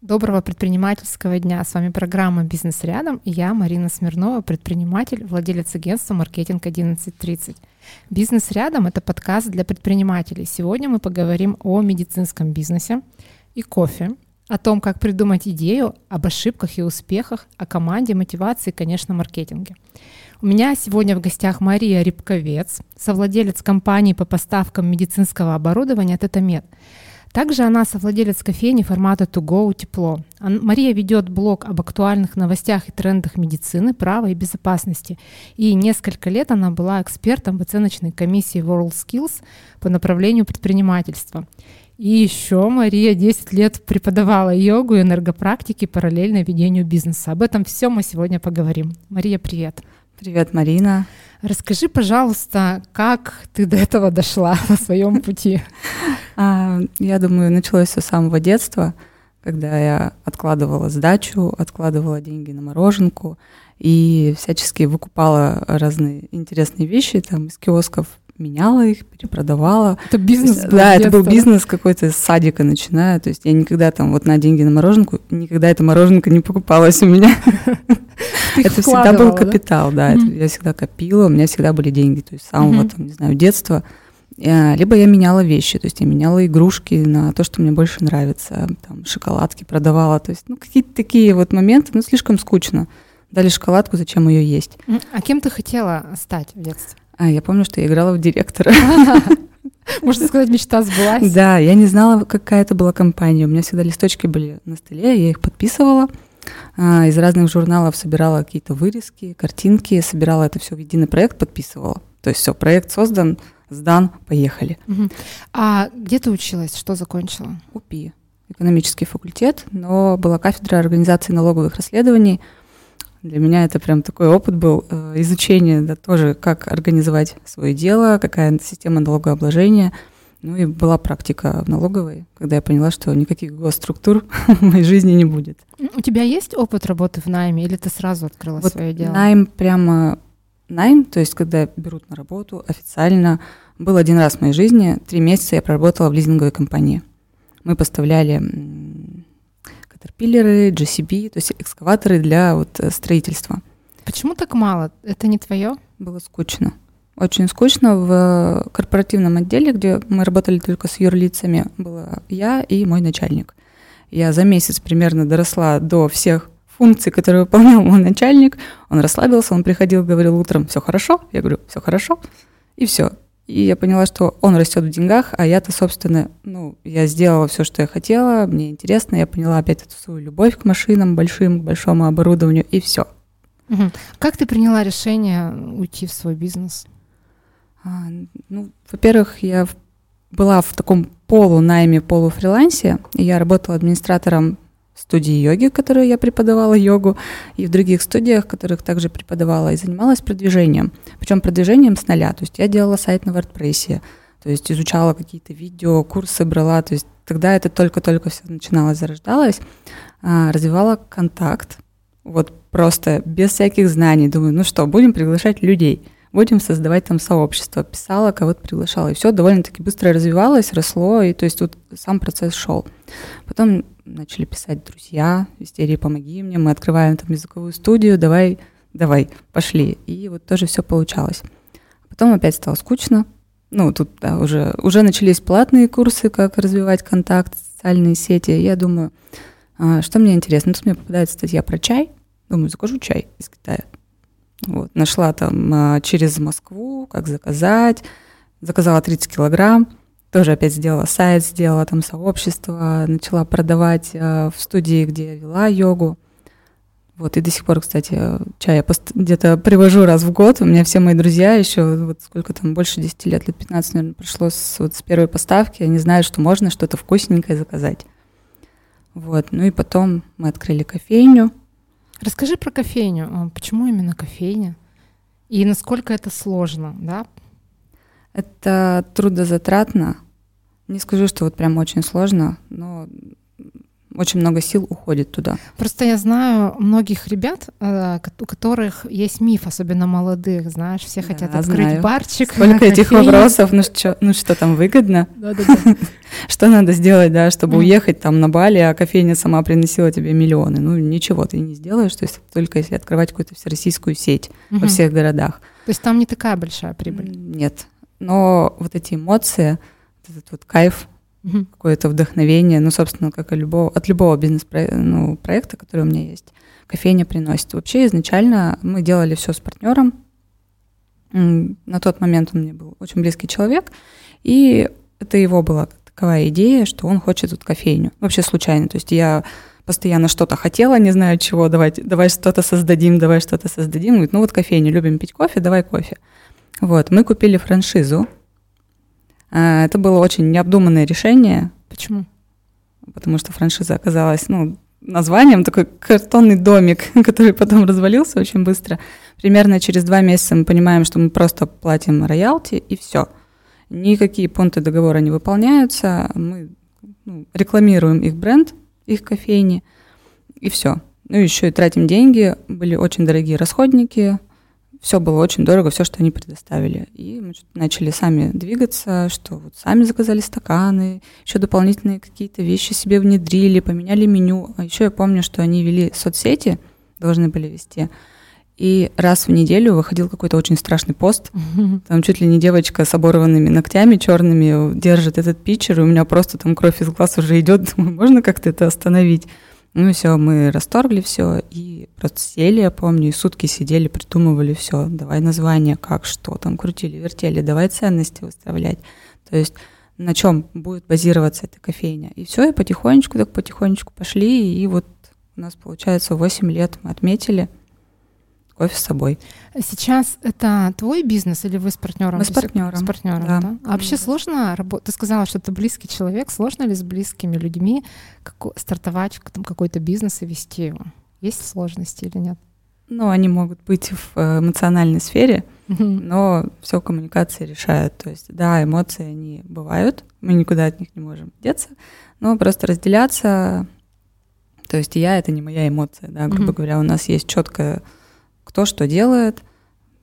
Доброго предпринимательского дня. С вами программа «Бизнес рядом» и я, Марина Смирнова, предприниматель, владелец агентства «Маркетинг 1130». «Бизнес рядом» — это подкаст для предпринимателей. Сегодня мы поговорим о медицинском бизнесе и кофе, о том, как придумать идею, об ошибках и успехах, о команде, мотивации и, конечно, маркетинге. У меня сегодня в гостях Мария Рябковец, совладелец компании по поставкам медицинского оборудования «Тетамед». Также она совладелец кофейни формата To Go Тепло. Мария ведет блог об актуальных новостях и трендах медицины, права и безопасности. И несколько лет она была экспертом в оценочной комиссии WorldSkills по направлению предпринимательства. И еще Мария 10 лет преподавала йогу и энергопрактики параллельно ведению бизнеса. Об этом все мы сегодня поговорим. Мария, привет. Привет, Марина. Расскажи, пожалуйста, как ты до этого дошла на своем пути? А, я думаю, началось все с самого детства, когда я откладывала сдачу, откладывала деньги на мороженку и всячески выкупала разные интересные вещи там из киосков меняла их, перепродавала. Это бизнес был Да, это был бизнес какой-то с садика начиная. То есть я никогда там вот на деньги на мороженку, никогда это мороженка не покупалась у меня. Это всегда был капитал, да. Я всегда копила, у меня всегда были деньги. То есть с самого там, не знаю, детства. Э, либо я меняла вещи, то есть я меняла игрушки на то, что мне больше нравится, там, шоколадки продавала, то есть, ну, какие-то такие вот моменты, ну, слишком скучно. Дали шоколадку, зачем ее есть. А кем ты хотела стать в детстве? А, я помню, что я играла в директора. Можно сказать, мечта сбылась. Да, я не знала, какая это была компания. У меня всегда листочки были на столе, я их подписывала. А, из разных журналов собирала какие-то вырезки, картинки, собирала это все в единый проект, подписывала. То есть все, проект создан, сдан, поехали. А где ты училась, что закончила? УПИ, экономический факультет, но была кафедра организации налоговых расследований – для меня это прям такой опыт был э, изучение, да, тоже как организовать свое дело, какая система налогообложения. Ну и была практика в налоговой, когда я поняла, что никаких госструктур в моей жизни не будет. У тебя есть опыт работы в найме или ты сразу открыла вот свое дело? Найм прямо найм, то есть когда берут на работу официально, был один раз в моей жизни. Три месяца я проработала в лизинговой компании. Мы поставляли катерпиллеры, GCB, то есть экскаваторы для вот э, строительства. Почему так мало? Это не твое? Было скучно. Очень скучно. В корпоративном отделе, где мы работали только с юрлицами, была я и мой начальник. Я за месяц примерно доросла до всех функций, которые выполнял мой начальник. Он расслабился, он приходил, говорил утром, все хорошо. Я говорю, все хорошо. И все. И я поняла, что он растет в деньгах, а я-то, собственно, ну, я сделала все, что я хотела, мне интересно, я поняла опять эту свою любовь к машинам большим, к большому оборудованию, и все. Как ты приняла решение уйти в свой бизнес? А, ну, во-первых, я была в таком полунайме, полуфрилансе, я работала администратором студии йоги, в которой я преподавала йогу, и в других студиях, в которых также преподавала, и занималась продвижением. Причем продвижением с нуля. То есть я делала сайт на WordPress, то есть изучала какие-то видео, курсы брала. То есть тогда это только-только все начиналось, зарождалось. А, развивала контакт, вот просто без всяких знаний. Думаю, ну что, будем приглашать людей – будем создавать там сообщество. Писала, кого-то приглашала. И все довольно-таки быстро развивалось, росло, и то есть вот сам процесс шел. Потом начали писать друзья, истерии «помоги мне», мы открываем там языковую студию, давай, давай, пошли. И вот тоже все получалось. Потом опять стало скучно. Ну, тут да, уже, уже начались платные курсы, как развивать контакт, социальные сети. Я думаю, а, что мне интересно? Тут мне попадается статья про чай. Думаю, закажу чай из Китая. Вот, нашла там а, через Москву, как заказать. Заказала 30 килограмм. Тоже опять сделала сайт, сделала там сообщество, начала продавать а, в студии, где я вела йогу. Вот, и до сих пор, кстати, чай я где-то привожу раз в год. У меня все мои друзья еще, вот сколько там, больше 10 лет, лет 15, наверное, прошло с, вот, с первой поставки. Они знают, что можно что-то вкусненькое заказать. Вот, ну и потом мы открыли кофейню. Расскажи про кофейню. А, почему именно кофейня? И насколько это сложно, да? Это трудозатратно. Не скажу, что вот прям очень сложно, но очень много сил уходит туда. Просто я знаю многих ребят, э, у которых есть миф, особенно молодых, знаешь, все да, хотят открыть знаю. барчик. Сколько этих вопросов, ну что, ну что там выгодно? Что надо сделать, да, чтобы уехать там на Бали, а кофейня сама приносила тебе миллионы? Ну ничего ты не сделаешь, то есть только если открывать какую-то всероссийскую сеть во всех городах. То есть там не такая большая прибыль? Нет, но вот эти эмоции, этот вот кайф, угу. какое-то вдохновение, ну, собственно, как и любого, от любого бизнес-проекта, ну, проекта, который у меня есть, кофейня приносит. Вообще изначально мы делали все с партнером. На тот момент он мне был очень близкий человек, и это его была таковая идея, что он хочет тут кофейню. Вообще случайно. То есть я постоянно что-то хотела, не знаю чего, давай, давай что-то создадим, давай что-то создадим. Говорит, ну вот кофейню, любим пить кофе, давай кофе. Вот, мы купили франшизу это было очень необдуманное решение. Почему? Потому что франшиза оказалась, ну, названием такой картонный домик, который потом развалился очень быстро. Примерно через два месяца мы понимаем, что мы просто платим роялти и все. Никакие пункты договора не выполняются. Мы ну, рекламируем их бренд, их кофейни и все. Ну еще и тратим деньги. Были очень дорогие расходники, все было очень дорого, все, что они предоставили. И мы начали сами двигаться, что вот сами заказали стаканы, еще дополнительные какие-то вещи себе внедрили, поменяли меню. А еще я помню, что они вели соцсети, должны были вести. И раз в неделю выходил какой-то очень страшный пост. Там чуть ли не девочка с оборванными ногтями черными держит этот питчер, и у меня просто там кровь из глаз уже идет. Думаю, можно как-то это остановить? Ну все, мы расторгли все и просто сели, я помню, и сутки сидели, придумывали все, давай название, как, что там, крутили, вертели, давай ценности выставлять. То есть на чем будет базироваться эта кофейня. И все, и потихонечку, так потихонечку пошли, и вот у нас получается 8 лет мы отметили кофе с собой. Сейчас это твой бизнес или вы с партнером? Мы с партнером. С партнером, да. да? А вообще сложно работать? Ты сказала, что ты близкий человек. Сложно ли с близкими людьми как, стартовать там, какой-то бизнес и вести его? Есть сложности или нет? Ну, они могут быть в э, эмоциональной сфере, но все коммуникации решают. То есть, да, эмоции они бывают, мы никуда от них не можем деться, но просто разделяться. То есть я это не моя эмоция, да, грубо говоря, у нас есть четкая кто что делает.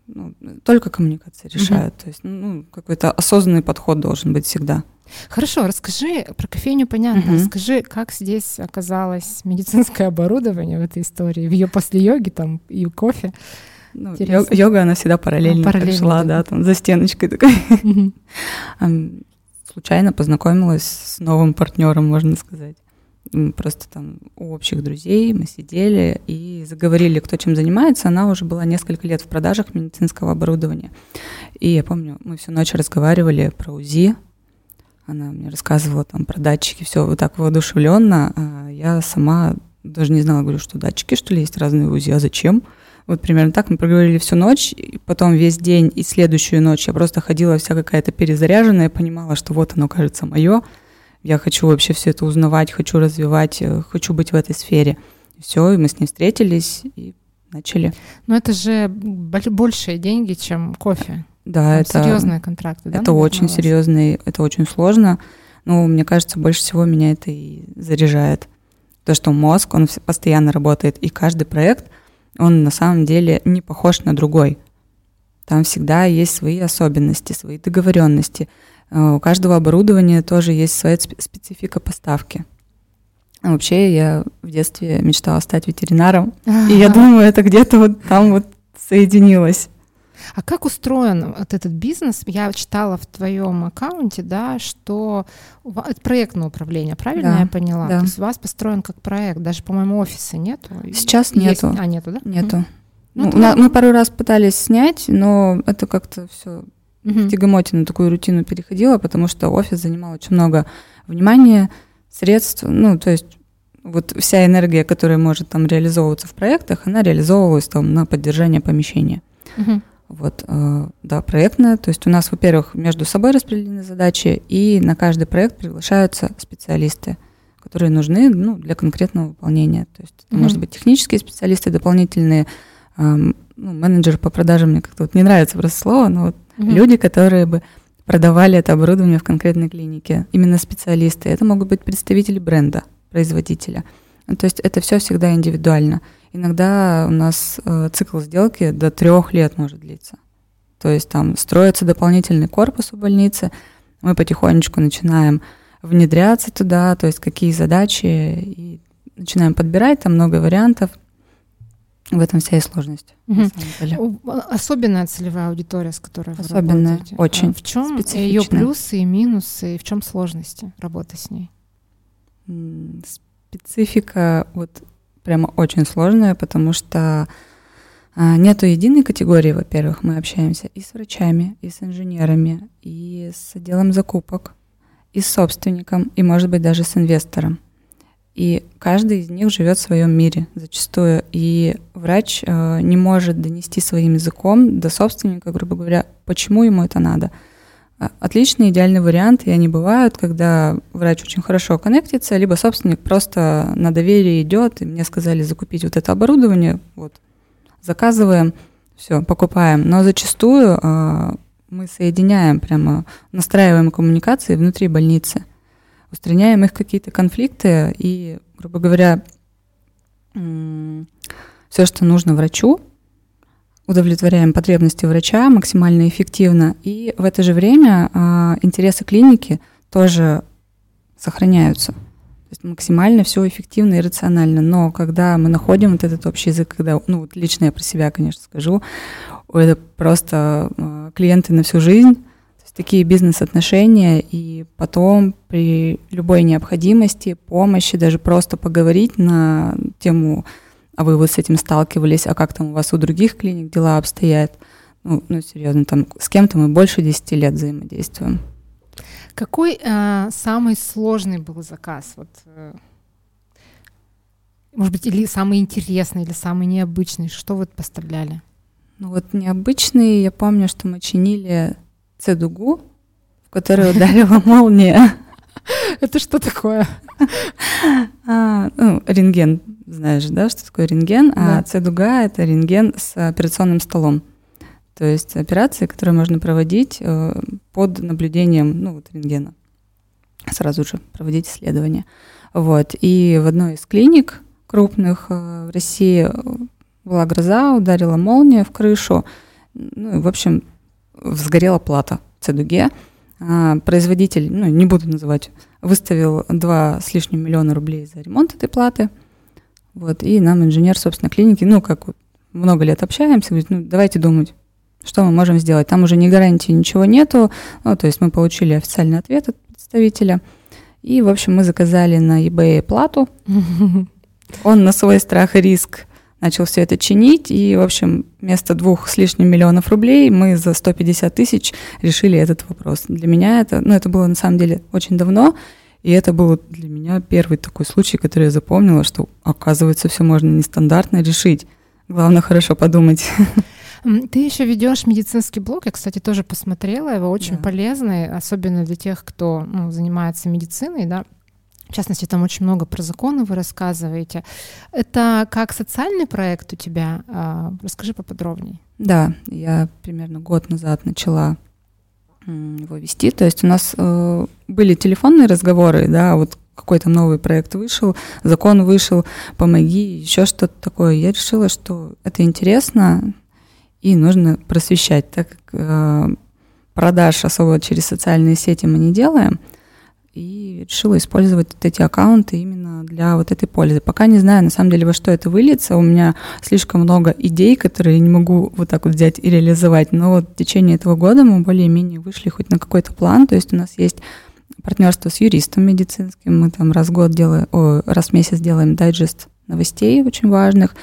Ну, только коммуникация решает. Угу. То есть ну, какой-то осознанный подход должен быть всегда. Хорошо, расскажи про кофейню, понятно. Угу. Расскажи, как здесь оказалось медицинское оборудование в этой истории, в ее после йоги там и кофе. Ну, йога, она всегда параллельно, а, параллельно шла, да, там за стеночкой такой. Угу. Случайно познакомилась с новым партнером, можно сказать просто там у общих друзей мы сидели и заговорили, кто чем занимается. Она уже была несколько лет в продажах медицинского оборудования. И я помню, мы всю ночь разговаривали про УЗИ. Она мне рассказывала там про датчики, все вот так воодушевленно. А я сама даже не знала, говорю, что датчики, что ли, есть разные УЗИ, а зачем? Вот примерно так мы проговорили всю ночь, и потом весь день и следующую ночь я просто ходила вся какая-то перезаряженная, понимала, что вот оно, кажется, мое я хочу вообще все это узнавать, хочу развивать, э, хочу быть в этой сфере. Все, и мы с ней встретились и начали. Но это же большие деньги, чем кофе. Да, Там это серьезные контракты. Это наверное, очень серьезный, это очень сложно. Но мне кажется, больше всего меня это и заряжает. То, что мозг, он постоянно работает, и каждый проект, он на самом деле не похож на другой. Там всегда есть свои особенности, свои договоренности. Э, у каждого оборудования тоже есть своя специфика поставки. А вообще я в детстве мечтала стать ветеринаром, и я думаю, это где-то вот там вот соединилось. А как устроен вот этот бизнес? Я читала в твоем аккаунте, да, что это проектное управление, правильно да, я поняла? Да. То есть у вас построен как проект, даже, по-моему, офиса нету? Сейчас Есть... нету. А, нету, да? Нету. Ну, ну, мы пару раз пытались снять, но это как-то все угу. тягомотину, такую рутину переходила, потому что офис занимал очень много внимания, средств, ну, то есть вот вся энергия, которая может там реализовываться в проектах, она реализовывалась там на поддержание помещения. Угу. Вот, э, да, проектная, то есть у нас, во-первых, между собой распределены задачи, и на каждый проект приглашаются специалисты, которые нужны ну, для конкретного выполнения. То есть это угу. может быть технические специалисты дополнительные, э, ну, менеджер по продажам, мне как-то вот не нравится просто слово, но вот угу. люди, которые бы продавали это оборудование в конкретной клинике, именно специалисты. Это могут быть представители бренда, производителя. Ну, то есть это все всегда индивидуально. Иногда у нас э, цикл сделки до трех лет может длиться. То есть там строится дополнительный корпус у больницы, мы потихонечку начинаем внедряться туда, то есть какие задачи, и начинаем подбирать, там много вариантов. В этом вся и сложность. Угу. Особенная целевая аудитория, с которой Особенная, вы работаете. очень. В чем ее плюсы и минусы, и в чем сложности работы с ней? Специфика вот прямо очень сложная, потому что а, нету единой категории, во-первых, мы общаемся и с врачами, и с инженерами, и с отделом закупок, и с собственником, и, может быть, даже с инвестором. И каждый из них живет в своем мире зачастую. И врач э, не может донести своим языком до собственника, грубо говоря, почему ему это надо. А, отличный, идеальный вариант, и они бывают, когда врач очень хорошо коннектится, либо собственник просто на доверие идет, и мне сказали закупить вот это оборудование, вот, заказываем, все, покупаем. Но зачастую э, мы соединяем прямо, настраиваем коммуникации внутри больницы – устраняем их какие-то конфликты и, грубо говоря, все, что нужно врачу, удовлетворяем потребности врача максимально эффективно, и в это же время а, интересы клиники тоже сохраняются. То есть максимально все эффективно и рационально. Но когда мы находим вот этот общий язык, когда, ну, вот лично я про себя, конечно, скажу, это просто а, клиенты на всю жизнь, такие бизнес-отношения, и потом при любой необходимости, помощи, даже просто поговорить на тему, а вы вот с этим сталкивались, а как там у вас у других клиник дела обстоят, ну, ну серьезно, там с кем-то мы больше 10 лет взаимодействуем. Какой э, самый сложный был заказ? Вот, э, может быть, или самый интересный, или самый необычный? Что вы поставляли? Ну вот необычный, я помню, что мы чинили Цедугу, в которую ударила молния. Это что такое? А, ну, рентген, знаешь, да, что такое рентген? А цедуга — это рентген с операционным столом. То есть операции, которые можно проводить э, под наблюдением ну, вот, рентгена. Сразу же проводить исследования. Вот. И в одной из клиник крупных э, в России была гроза, ударила молния в крышу. Ну, в общем, сгорела плата в Цедуге. А, производитель, ну, не буду называть, выставил 2 с лишним миллиона рублей за ремонт этой платы. Вот, и нам инженер, собственно, клиники, ну, как вот много лет общаемся, говорит, ну, давайте думать, что мы можем сделать. Там уже ни гарантии, ничего нету. Ну, то есть мы получили официальный ответ от представителя. И, в общем, мы заказали на eBay плату. Он на свой страх и риск начал все это чинить, и, в общем, вместо двух с лишним миллионов рублей мы за 150 тысяч решили этот вопрос. Для меня это, ну, это было на самом деле очень давно, и это был для меня первый такой случай, который я запомнила, что, оказывается, все можно нестандартно решить. Главное хорошо подумать. Ты еще ведешь медицинский блог, я, кстати, тоже посмотрела, его очень да. полезный, особенно для тех, кто ну, занимается медициной, да. В частности, там очень много про законы вы рассказываете. Это как социальный проект у тебя? А, расскажи поподробнее. Да, я примерно год назад начала его вести. То есть у нас э, были телефонные разговоры, да, вот какой-то новый проект вышел, закон вышел, помоги, еще что-то такое. Я решила, что это интересно и нужно просвещать, так как э, продаж особо через социальные сети мы не делаем – и решила использовать вот эти аккаунты именно для вот этой пользы. Пока не знаю, на самом деле, во что это выльется. У меня слишком много идей, которые я не могу вот так вот взять и реализовать. Но вот в течение этого года мы более-менее вышли хоть на какой-то план. То есть у нас есть партнерство с юристом медицинским. Мы там раз в год делаем, о, раз в месяц делаем дайджест новостей очень важных.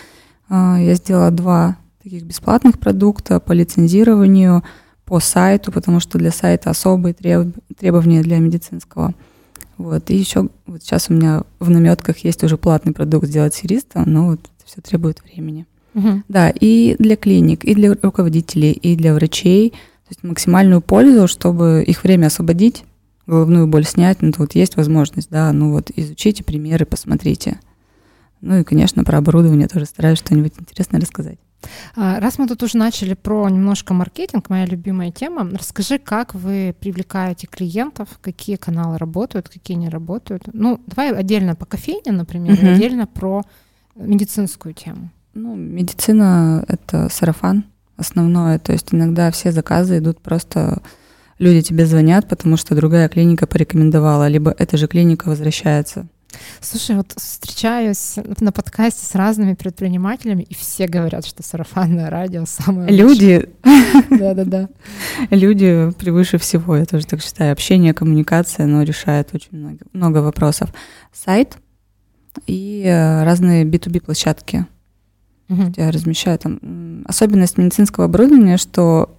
А, я сделала два таких бесплатных продукта по лицензированию – по сайту, потому что для сайта особые треб... требования для медицинского. Вот. И еще вот сейчас у меня в наметках есть уже платный продукт сделать с юристом, но вот это все требует времени. Угу. Да, и для клиник, и для руководителей, и для врачей. То есть максимальную пользу, чтобы их время освободить, головную боль снять. Ну, вот есть возможность, да, ну вот изучите примеры, посмотрите. Ну и, конечно, про оборудование тоже стараюсь что-нибудь интересное рассказать. А, раз мы тут уже начали про немножко маркетинг, моя любимая тема, расскажи, как вы привлекаете клиентов, какие каналы работают, какие не работают. Ну, давай отдельно по кофейне, например, угу. отдельно про медицинскую тему. Ну, медицина — это сарафан основное, то есть иногда все заказы идут просто люди тебе звонят, потому что другая клиника порекомендовала, либо эта же клиника возвращается. Слушай, вот встречаюсь на подкасте с разными предпринимателями, и все говорят, что сарафанное радио самое Люди. Да-да-да. Люди превыше всего, я тоже так считаю. Общение, коммуникация, оно решает очень много, много вопросов. Сайт и э, разные B2B-площадки. Угу. Я размещаю там. Особенность медицинского оборудования, что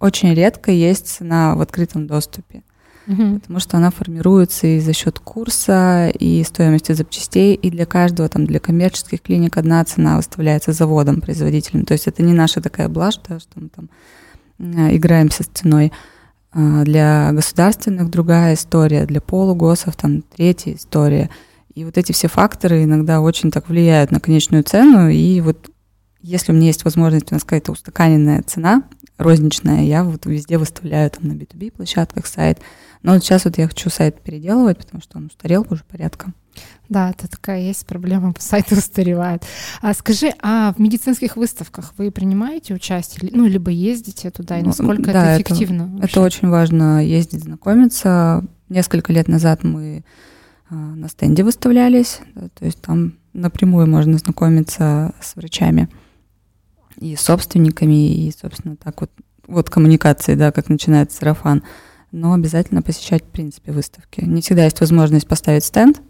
очень редко есть цена в открытом доступе угу. потому что она формируется и за счет курса, и стоимости запчастей, и для каждого, там, для коммерческих клиник одна цена выставляется заводом, производителем. То есть это не наша такая блажь, да, что мы там э, играемся с ценой. А для государственных другая история, для полугосов там третья история. И вот эти все факторы иногда очень так влияют на конечную цену. И вот если у меня есть возможность, у нас какая-то устаканенная цена, розничная, я вот везде выставляю там на B2B площадках сайт, но вот сейчас вот я хочу сайт переделывать, потому что он устарел уже порядком. Да, это такая есть проблема, сайты устаревают. А скажи, а в медицинских выставках вы принимаете участие, ну, либо ездите туда, и ну, насколько да, это эффективно? Это, это очень важно, ездить, знакомиться. Несколько лет назад мы а, на стенде выставлялись, да, то есть там напрямую можно знакомиться с врачами и собственниками, и, собственно, так вот, вот коммуникации, да, как начинается сарафан но обязательно посещать, в принципе, выставки. Не всегда есть возможность поставить стенд,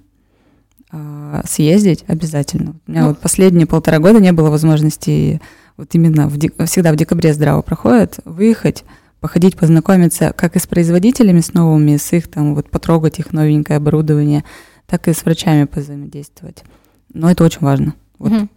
а съездить обязательно. У меня ну, вот последние полтора года не было возможности вот именно в, всегда в декабре здраво проходит, выехать, походить, познакомиться как и с производителями, с новыми, с их там, вот потрогать их новенькое оборудование, так и с врачами взаимодействовать. Но это очень важно. Вот. Угу.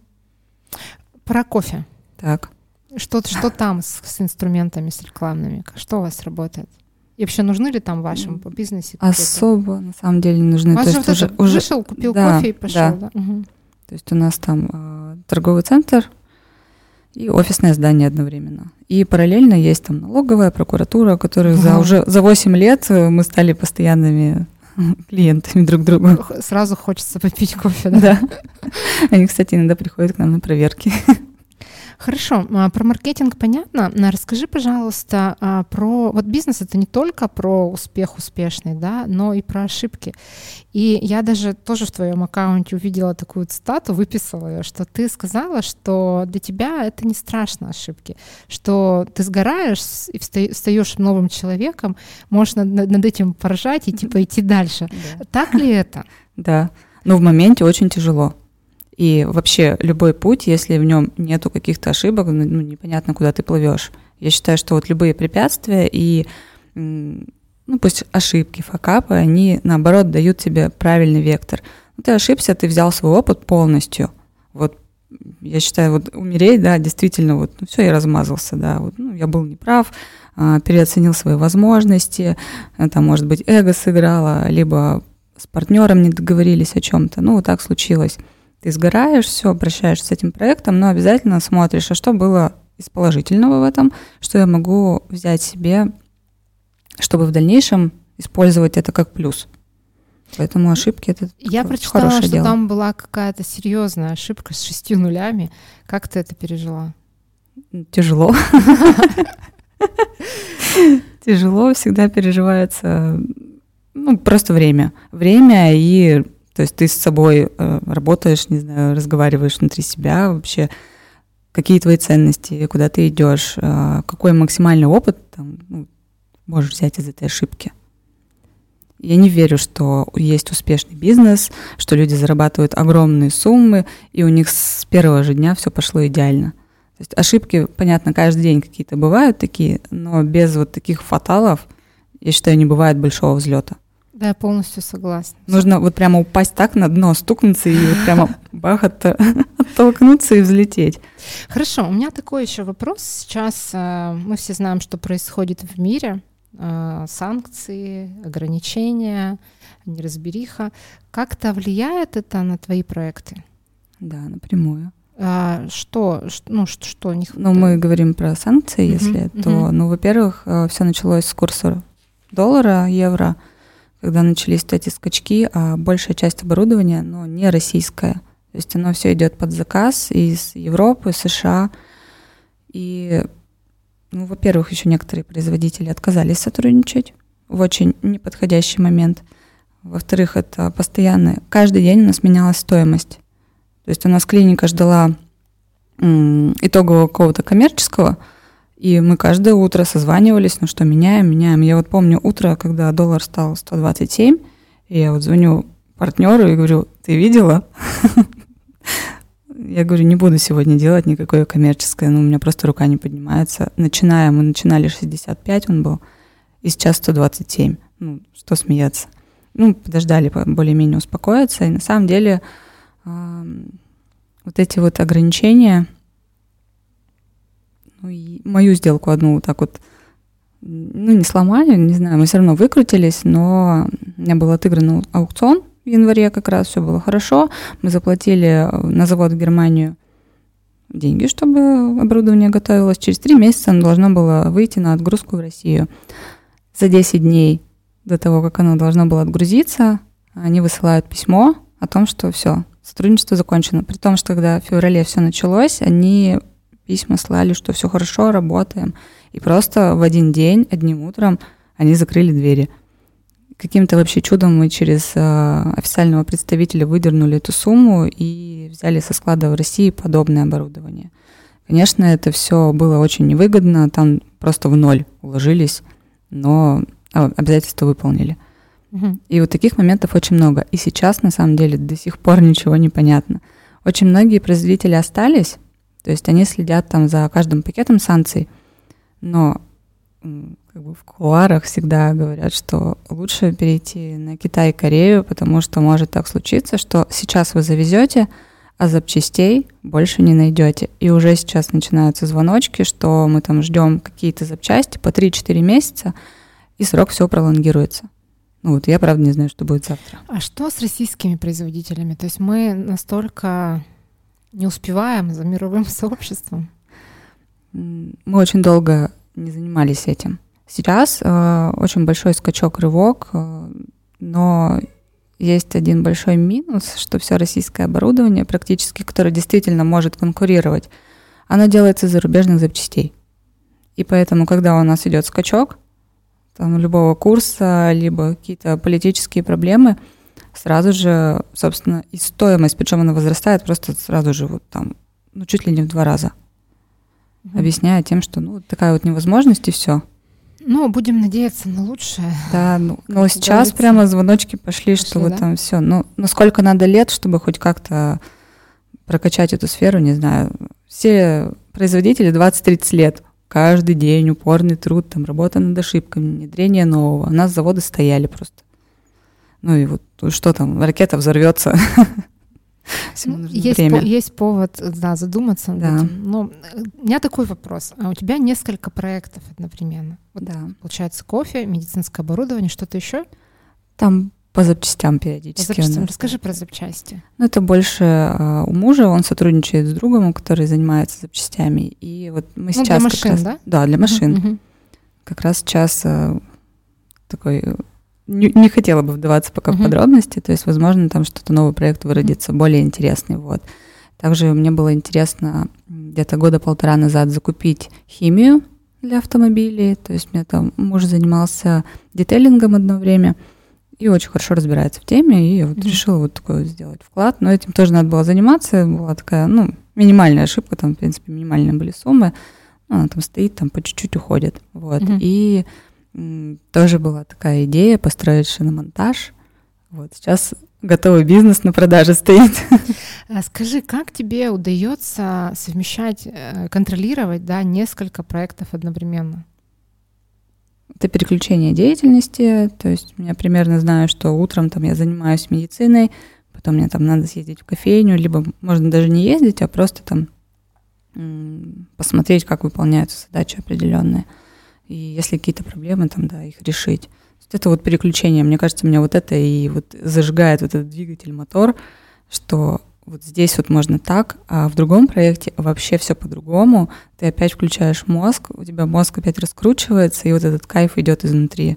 Про кофе. Так. Что, что там с, с инструментами, с рекламными? Что у вас работает? И вообще нужны ли там вашем бизнесе? Особо, на самом деле, не нужны. То есть уже, уже вышел, купил да, кофе и пошел, да? да? Угу. То есть у нас там э, торговый центр и офисное здание одновременно. И параллельно есть там налоговая прокуратура, которые угу. за уже за 8 лет э, мы стали постоянными клиентами друг другу. Сразу хочется попить кофе, да? Да. Они, кстати, иногда приходят к нам на проверки. Хорошо, а, про маркетинг понятно. Расскажи, пожалуйста, а, про вот бизнес это не только про успех успешный, да, но и про ошибки. И я даже тоже в твоем аккаунте увидела такую цитату, выписала ее, что ты сказала, что для тебя это не страшно ошибки, что ты сгораешь и встаешь новым человеком, можешь над, над этим поражать и типа идти дальше. Да. Так ли это? Да. Но в моменте очень тяжело. И вообще любой путь, если в нем нету каких-то ошибок, ну, ну, непонятно, куда ты плывешь. Я считаю, что вот любые препятствия и ну пусть ошибки, факапы, они наоборот дают тебе правильный вектор. Ну, ты ошибся, ты взял свой опыт полностью. Вот я считаю, вот умереть, да, действительно, вот, ну все, я размазался, да, вот, ну, я был неправ, а, переоценил свои возможности, там, может быть, эго сыграло, либо с партнером не договорились о чем-то, ну, вот так случилось ты сгораешь, все, обращаешься с этим проектом, но обязательно смотришь, а что было из положительного в этом, что я могу взять себе, чтобы в дальнейшем использовать это как плюс. Поэтому ошибки это Я прочитала, что дело. там была какая-то серьезная ошибка с шестью нулями. Как ты это пережила? Тяжело. Тяжело всегда переживается, ну, просто время. Время и то есть ты с собой э, работаешь, не знаю, разговариваешь внутри себя вообще, какие твои ценности, куда ты идешь, э, какой максимальный опыт там, ну, можешь взять из этой ошибки. Я не верю, что есть успешный бизнес, что люди зарабатывают огромные суммы, и у них с первого же дня все пошло идеально. То есть ошибки, понятно, каждый день какие-то бывают такие, но без вот таких фаталов, я считаю, не бывает большого взлета. Да, я полностью согласна. Нужно вот прямо упасть так на дно, стукнуться и вот прямо бах, от, оттолкнуться и взлететь. Хорошо, у меня такой еще вопрос. Сейчас э, мы все знаем, что происходит в мире. Э, санкции, ограничения, неразбериха. Как-то влияет это на твои проекты? Да, напрямую. А, что, ну, что, что них? Ну, мы говорим про санкции, если, uh-huh. то, ну, во-первых, э, все началось с курса доллара, евро, когда начались эти скачки, а большая часть оборудования, но не российская. То есть оно все идет под заказ из Европы, США. И, ну, во-первых, еще некоторые производители отказались сотрудничать в очень неподходящий момент. Во-вторых, это постоянно, каждый день у нас менялась стоимость. То есть у нас клиника ждала итогового какого-то коммерческого, и мы каждое утро созванивались, ну что, меняем, меняем. Я вот помню утро, когда доллар стал 127, и я вот звоню партнеру и говорю, ты видела? Я говорю, не буду сегодня делать никакое коммерческое, ну, у меня просто рука не поднимается. Начиная, мы начинали 65, он был, и сейчас 127. Ну, что смеяться. Ну, подождали более-менее успокоиться, и на самом деле вот эти вот ограничения, ну, и мою сделку одну вот так вот, ну, не сломали, не знаю, мы все равно выкрутились, но у меня был отыгран аукцион в январе как раз, все было хорошо. Мы заплатили на завод в Германию деньги, чтобы оборудование готовилось. Через три месяца оно должно было выйти на отгрузку в Россию. За 10 дней до того, как оно должно было отгрузиться, они высылают письмо о том, что все, сотрудничество закончено. При том, что когда в феврале все началось, они письма слали, что все хорошо, работаем. И просто в один день, одним утром, они закрыли двери. Каким-то вообще чудом мы через э, официального представителя выдернули эту сумму и взяли со склада в России подобное оборудование. Конечно, это все было очень невыгодно, там просто в ноль уложились, но обязательства выполнили. И вот таких моментов очень много. И сейчас, на самом деле, до сих пор ничего не понятно. Очень многие производители остались, то есть они следят там за каждым пакетом санкций, но как бы в кулуарах всегда говорят, что лучше перейти на Китай и Корею, потому что может так случиться, что сейчас вы завезете, а запчастей больше не найдете. И уже сейчас начинаются звоночки, что мы там ждем какие-то запчасти по 3-4 месяца, и срок все пролонгируется. Ну вот я, правда, не знаю, что будет завтра. А что с российскими производителями? То есть мы настолько не успеваем за мировым сообществом? Мы очень долго не занимались этим. Сейчас э, очень большой скачок, рывок, э, но есть один большой минус, что все российское оборудование, практически, которое действительно может конкурировать, оно делается из зарубежных запчастей. И поэтому, когда у нас идет скачок, там, любого курса, либо какие-то политические проблемы, сразу же, собственно, и стоимость, причем она возрастает просто сразу же вот там, ну, чуть ли не в два раза. Mm-hmm. Объясняя тем, что, ну, такая вот невозможность и все. Ну, будем надеяться на лучшее. Да, ну, но сейчас говорится. прямо звоночки пошли, пошли что да? вот там все. Ну, ну, сколько надо лет, чтобы хоть как-то прокачать эту сферу, не знаю. Все производители 20-30 лет каждый день упорный труд, там работа над ошибками, внедрение нового. У нас заводы стояли просто. Ну и вот что там, ракета взорвется. Ну, есть, время. По, есть повод да, задуматься да. этим. Но э, у меня такой вопрос. А у тебя несколько проектов одновременно. Вот, да. Получается, кофе, медицинское оборудование, что-то еще? Там по запчастям периодически. По запчастям. Расскажи про запчасти. Ну, это больше э, у мужа, он сотрудничает с другом, который занимается запчастями. И вот мы ну, сейчас... для машин, раз, да? Да, для машин. Uh-huh. Как раз сейчас э, такой... Не, не хотела бы вдаваться пока uh-huh. в подробности, то есть, возможно, там что-то новый проект выродится, uh-huh. более интересный, вот. Также мне было интересно где-то года полтора назад закупить химию для автомобилей, то есть меня там муж занимался детейлингом одно время, и очень хорошо разбирается в теме, и вот mm-hmm. решила вот такой вот сделать вклад. Но этим тоже надо было заниматься, была такая, ну, минимальная ошибка, там, в принципе, минимальные были суммы, она там стоит, там по чуть-чуть уходит, вот. Mm-hmm. И тоже была такая идея построить шиномонтаж, вот, сейчас готовый бизнес на продаже стоит. А скажи, как тебе удается совмещать, э, контролировать, да, несколько проектов одновременно? Это переключение деятельности, то есть я примерно знаю, что утром там я занимаюсь медициной, потом мне там надо съездить в кофейню, либо можно даже не ездить, а просто там посмотреть, как выполняются задачи определенные. И если какие-то проблемы, там, да, их решить. Это вот переключение, мне кажется, меня вот это и вот зажигает вот этот двигатель, мотор, что вот здесь вот можно так, а в другом проекте вообще все по-другому. Ты опять включаешь мозг, у тебя мозг опять раскручивается, и вот этот кайф идет изнутри.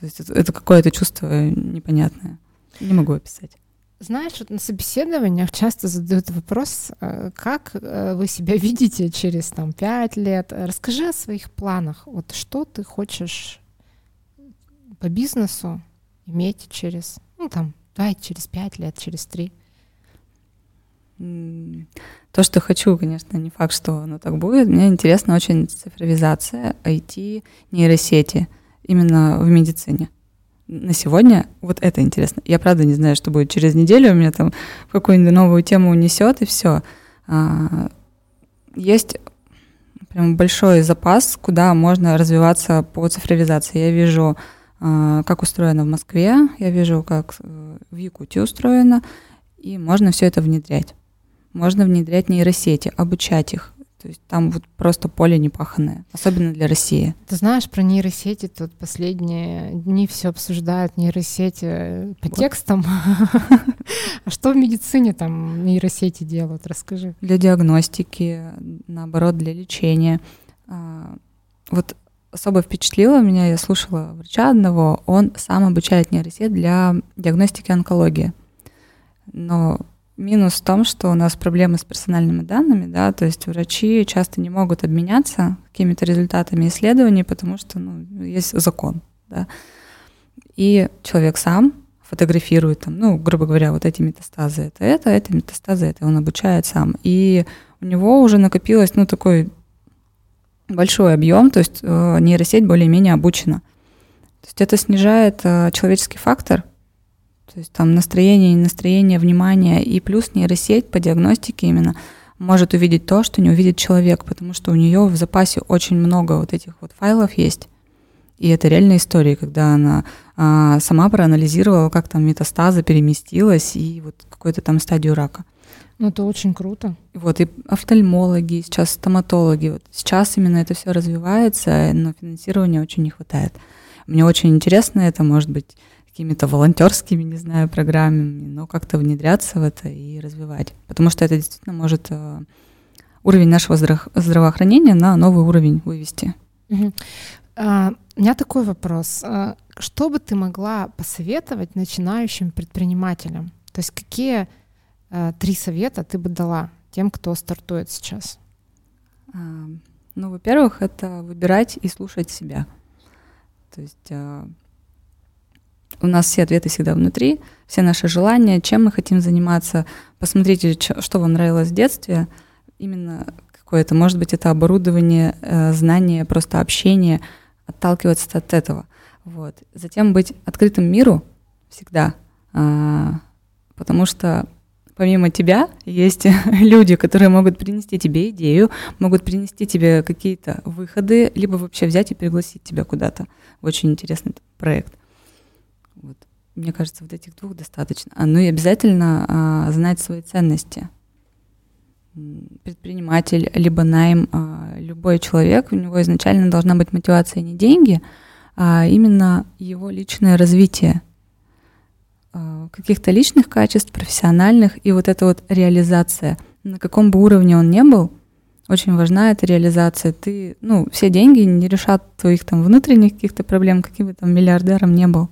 То есть это, это какое-то чувство непонятное. Не могу описать. Знаешь, вот на собеседованиях часто задают вопрос, э, как э, вы себя видите через там пять лет. Расскажи о своих планах. Вот что ты хочешь по бизнесу иметь через, ну там, давай через пять лет, через три. То, что хочу, конечно, не факт, что оно так будет. Мне интересна очень цифровизация, IT, нейросети именно в медицине. На сегодня вот это интересно. Я правда не знаю, что будет через неделю. У меня там какую-нибудь новую тему унесет, и все. А, есть прям большой запас, куда можно развиваться по цифровизации. Я вижу, а, как устроено в Москве, я вижу, как э, в Якутии устроено, и можно все это внедрять. Можно внедрять нейросети, обучать их. То есть там вот просто поле непаханное, особенно для России. Ты знаешь про нейросети, тут последние дни все обсуждают нейросети по вот. текстам. А что в медицине там нейросети делают? Расскажи. Для диагностики, наоборот, для лечения. А, вот особо впечатлило меня, я слушала врача одного, он сам обучает нейросеть для диагностики онкологии. Но Минус в том, что у нас проблемы с персональными данными, да, то есть врачи часто не могут обменяться какими-то результатами исследований, потому что ну, есть закон, да. И человек сам фотографирует там, ну, грубо говоря, вот эти метастазы это это, это метастазы это, он обучает сам. И у него уже накопилось, ну, такой большой объем, то есть э, нейросеть более-менее обучена. То есть это снижает э, человеческий фактор, то есть там настроение, не настроение, внимание и плюс нейросеть по диагностике именно может увидеть то, что не увидит человек, потому что у нее в запасе очень много вот этих вот файлов есть. И это реальная история, когда она а, сама проанализировала, как там метастаза переместилась и вот какую-то там стадию рака. Ну, это очень круто. Вот, и офтальмологи, сейчас стоматологи. Вот сейчас именно это все развивается, но финансирования очень не хватает. Мне очень интересно это, может быть, какими-то волонтерскими, не знаю, программами, но как-то внедряться в это и развивать. Потому что это действительно может э, уровень нашего здраво- здравоохранения на новый уровень вывести. Угу. А, у меня такой вопрос. А, что бы ты могла посоветовать начинающим предпринимателям? То есть какие а, три совета ты бы дала тем, кто стартует сейчас? А, ну, во-первых, это выбирать и слушать себя. То есть у нас все ответы всегда внутри, все наши желания, чем мы хотим заниматься. Посмотрите, что вам нравилось в детстве, именно какое-то, может быть, это оборудование, э, знание, просто общение, отталкиваться от этого. Вот. Затем быть открытым миру всегда, а, потому что помимо тебя есть люди, которые могут принести тебе идею, могут принести тебе какие-то выходы, либо вообще взять и пригласить тебя куда-то в очень интересный проект. Вот. Мне кажется, вот этих двух достаточно. А, ну и обязательно а, знать свои ценности. Предприниматель, либо найм, а, любой человек, у него изначально должна быть мотивация не деньги, а именно его личное развитие а, каких-то личных качеств, профессиональных, и вот эта вот реализация. На каком бы уровне он ни был, очень важна эта реализация. Ты, ну, все деньги не решат твоих там внутренних каких-то проблем, каким бы там миллиардером не был.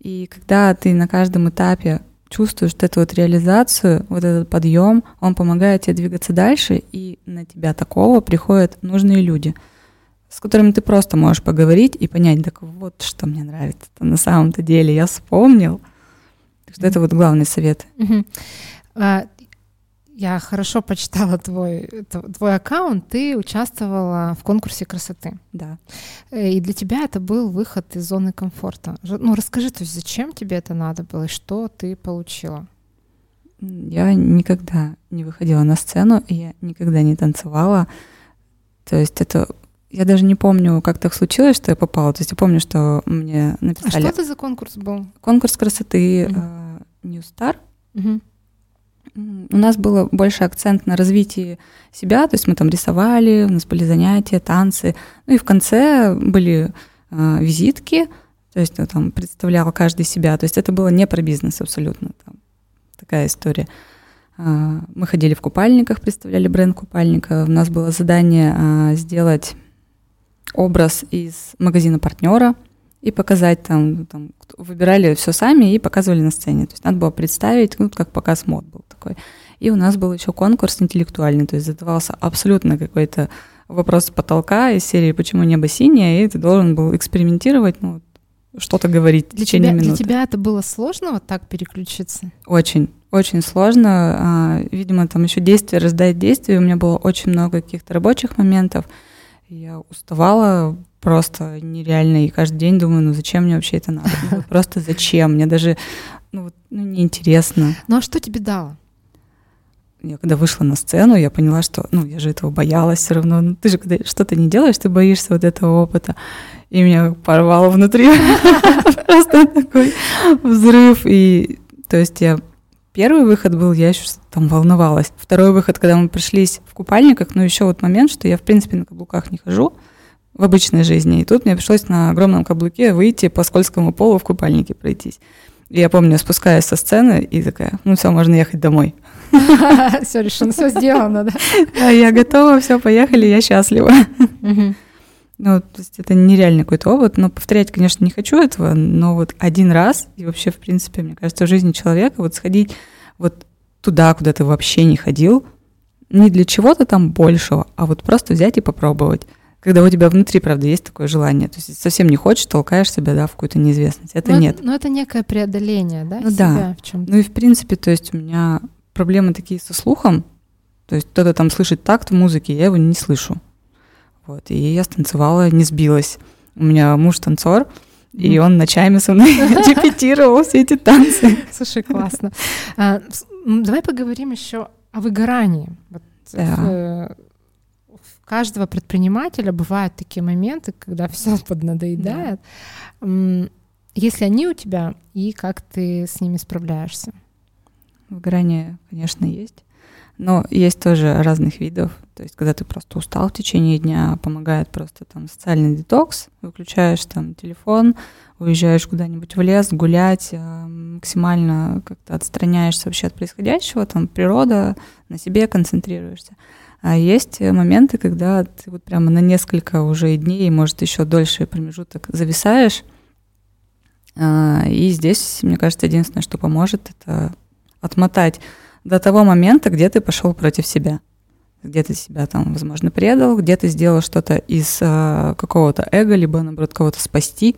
И когда ты на каждом этапе чувствуешь вот эту вот реализацию, вот этот подъем, он помогает тебе двигаться дальше, и на тебя такого приходят нужные люди, с которыми ты просто можешь поговорить и понять, так вот что мне нравится -то на самом-то деле, я вспомнил. Так что это вот главный совет. А, я хорошо почитала твой, твой аккаунт, ты участвовала в конкурсе красоты. Да. Э, и для тебя это был выход из зоны комфорта. Ну, расскажи, то есть зачем тебе это надо было и что ты получила? Я никогда не выходила на сцену, я никогда не танцевала. То есть это... Я даже не помню, как так случилось, что я попала. То есть я помню, что мне написали... А что это за конкурс был? Конкурс красоты mm-hmm. uh, New Star. Mm-hmm. У нас был больше акцент на развитии себя, то есть мы там рисовали, у нас были занятия, танцы, ну и в конце были э, визитки, то есть ну, там представлял каждый себя, то есть это было не про бизнес абсолютно, там, такая история. А, мы ходили в купальниках, представляли бренд купальника. У нас было задание а, сделать образ из магазина партнера и показать там, ну, там выбирали все сами и показывали на сцене. То есть надо было представить, ну, как показ мод был такой. И у нас был еще конкурс интеллектуальный, то есть задавался абсолютно какой-то вопрос с потолка из серии «Почему небо синее?» и ты должен был экспериментировать, ну, что-то говорить для в течение тебя, минуты. Для тебя это было сложно вот так переключиться? Очень, очень сложно. А, видимо, там еще действие раздать действие. У меня было очень много каких-то рабочих моментов. Я уставала просто нереально. И каждый день думаю, ну зачем мне вообще это надо? Ну, просто зачем? Мне даже ну, ну, неинтересно. Ну а что тебе дало? я когда вышла на сцену, я поняла, что, ну, я же этого боялась все равно. Ну, ты же когда что-то не делаешь, ты боишься вот этого опыта. И меня порвало внутри. Просто такой взрыв. И, то есть я Первый выход был, я еще там волновалась. Второй выход, когда мы пришлись в купальниках, ну еще вот момент, что я в принципе на каблуках не хожу в обычной жизни. И тут мне пришлось на огромном каблуке выйти по скользкому полу в купальнике пройтись. И я помню, спускаясь со сцены и такая, ну все, можно ехать домой. Все решено, все сделано, да? Да, я готова, все, поехали, я счастлива. Ну, то есть это нереальный какой-то опыт, но повторять, конечно, не хочу этого, но вот один раз, и вообще, в принципе, мне кажется, в жизни человека вот сходить вот туда, куда ты вообще не ходил, не для чего-то там большего, а вот просто взять и попробовать. Когда у тебя внутри, правда, есть такое желание. То есть совсем не хочешь, толкаешь себя, да, в какую-то неизвестность. Это но нет. Это, но это некое преодоление, да, ну, себя да. в чем Ну и в принципе, то есть у меня проблемы такие со слухом. То есть кто-то там слышит такт в музыке, я его не слышу. Вот, и я станцевала, не сбилась. У меня муж танцор, и он ночами со мной репетировал все эти танцы. Слушай, классно. А, давай поговорим еще о выгорании. Вот, да. Каждого предпринимателя бывают такие моменты, когда все поднадоедает. Да. Если они у тебя, и как ты с ними справляешься? Выгорание, конечно, есть. Но есть тоже разных видов. То есть, когда ты просто устал в течение дня, помогает просто там социальный детокс, выключаешь там телефон, уезжаешь куда-нибудь в лес гулять, э, максимально как-то отстраняешься вообще от происходящего, там природа, на себе концентрируешься. А есть моменты, когда ты вот прямо на несколько уже дней, может, еще дольше промежуток зависаешь. А, и здесь, мне кажется, единственное, что поможет, это отмотать до того момента, где ты пошел против себя. Где ты себя там, возможно, предал, где ты сделал что-то из э, какого-то эго, либо, наоборот, кого-то спасти,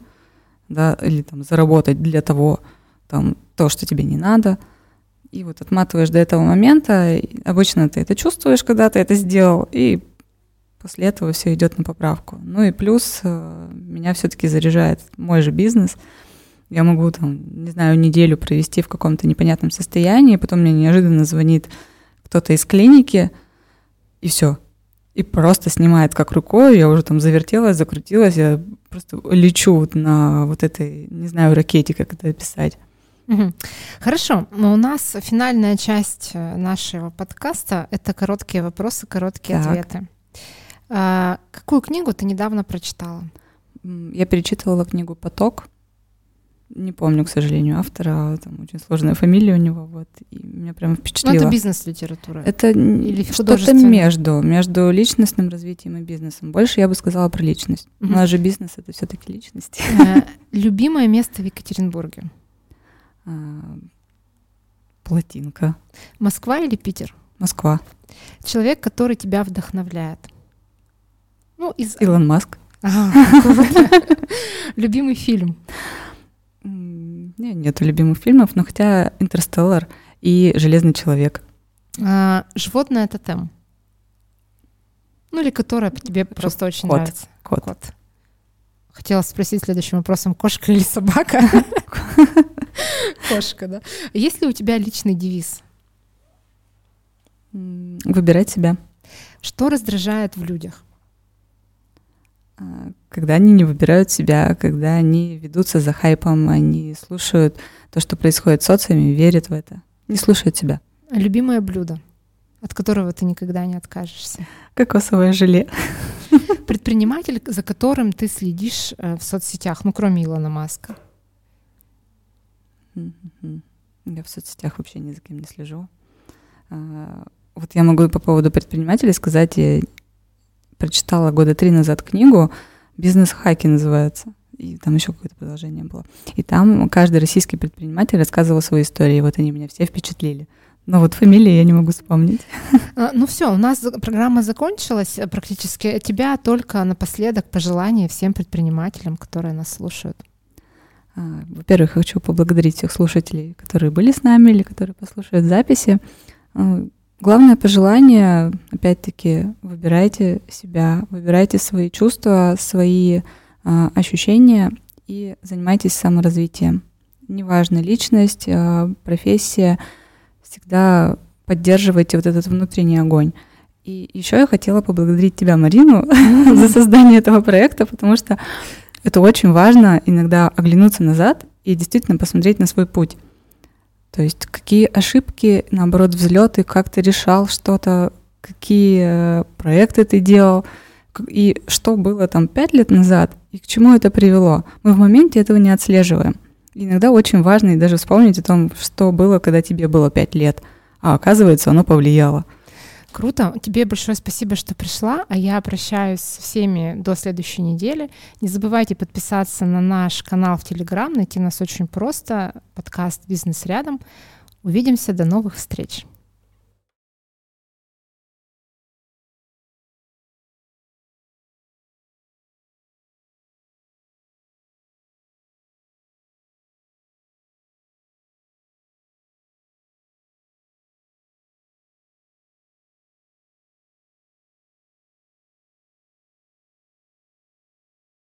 да, или там заработать для того, там, то, что тебе не надо. И вот отматываешь до этого момента. Обычно ты это чувствуешь, когда ты это сделал, и после этого все идет на поправку. Ну и плюс э, меня все-таки заряжает мой же бизнес – я могу там, не знаю, неделю провести в каком-то непонятном состоянии, потом мне неожиданно звонит кто-то из клиники, и все. И просто снимает как рукой, я уже там завертелась, закрутилась, я просто лечу на вот этой, не знаю, ракете, как это описать. Хорошо, у нас финальная часть э, нашего подкаста — это короткие вопросы, короткие так. ответы. А, какую книгу ты недавно прочитала? Я перечитывала книгу «Поток» не помню, к сожалению, автора, там очень сложная фамилия у него, вот, и меня прям впечатлило. Ну, это бизнес-литература? Это Или что-то между, между личностным развитием и бизнесом. Больше я бы сказала про личность. Угу. У нас же бизнес — это все таки личность. Э, любимое место в Екатеринбурге? А, Плотинка. Москва или Питер? Москва. Человек, который тебя вдохновляет? Ну, из... Илон Маск. Любимый фильм? Не, нет любимых фильмов, но хотя «Интерстеллар» и «Железный человек». А, животное тотем. Ну или которое тебе просто очень нравится. Кот. Кот. Хотела спросить следующим вопросом, кошка или собака? Кошка, да. Есть ли у тебя личный девиз? Выбирать себя. Что раздражает в людях? А, когда они не выбирают себя, когда они ведутся за хайпом, они слушают то, что происходит в социуме, верят в это, не слушают себя. Любимое блюдо, от которого ты никогда не откажешься? Кокосовое желе. Предприниматель, за которым ты следишь э, в соцсетях, ну, кроме Илона Маска? Я в соцсетях вообще ни за кем не слежу. А, вот я могу по поводу предпринимателей сказать, я прочитала года три назад книгу «Бизнес-хаки» называется и там еще какое-то продолжение было. И там каждый российский предприниматель рассказывал свою историю, и вот они меня все впечатлили. Но вот фамилии я не могу вспомнить. А, ну все, у нас программа закончилась практически. Тебя только напоследок пожелания всем предпринимателям, которые нас слушают. А, во-первых, хочу поблагодарить всех слушателей, которые были с нами или которые послушают записи. А, главное пожелание, опять-таки, выбирайте себя, выбирайте свои чувства, свои ощущения и занимайтесь саморазвитием. Неважно, личность, профессия, всегда поддерживайте вот этот внутренний огонь. И еще я хотела поблагодарить тебя, Марину, за создание этого проекта, потому что это очень важно иногда оглянуться назад и действительно посмотреть на свой путь. То есть какие ошибки, наоборот, взлеты, как ты решал что-то, какие э, проекты ты делал — и что было там пять лет назад, и к чему это привело. Мы в моменте этого не отслеживаем. Иногда очень важно и даже вспомнить о том, что было, когда тебе было пять лет, а оказывается, оно повлияло. Круто. Тебе большое спасибо, что пришла, а я прощаюсь с всеми до следующей недели. Не забывайте подписаться на наш канал в Телеграм, найти нас очень просто, подкаст «Бизнес рядом». Увидимся, до новых встреч.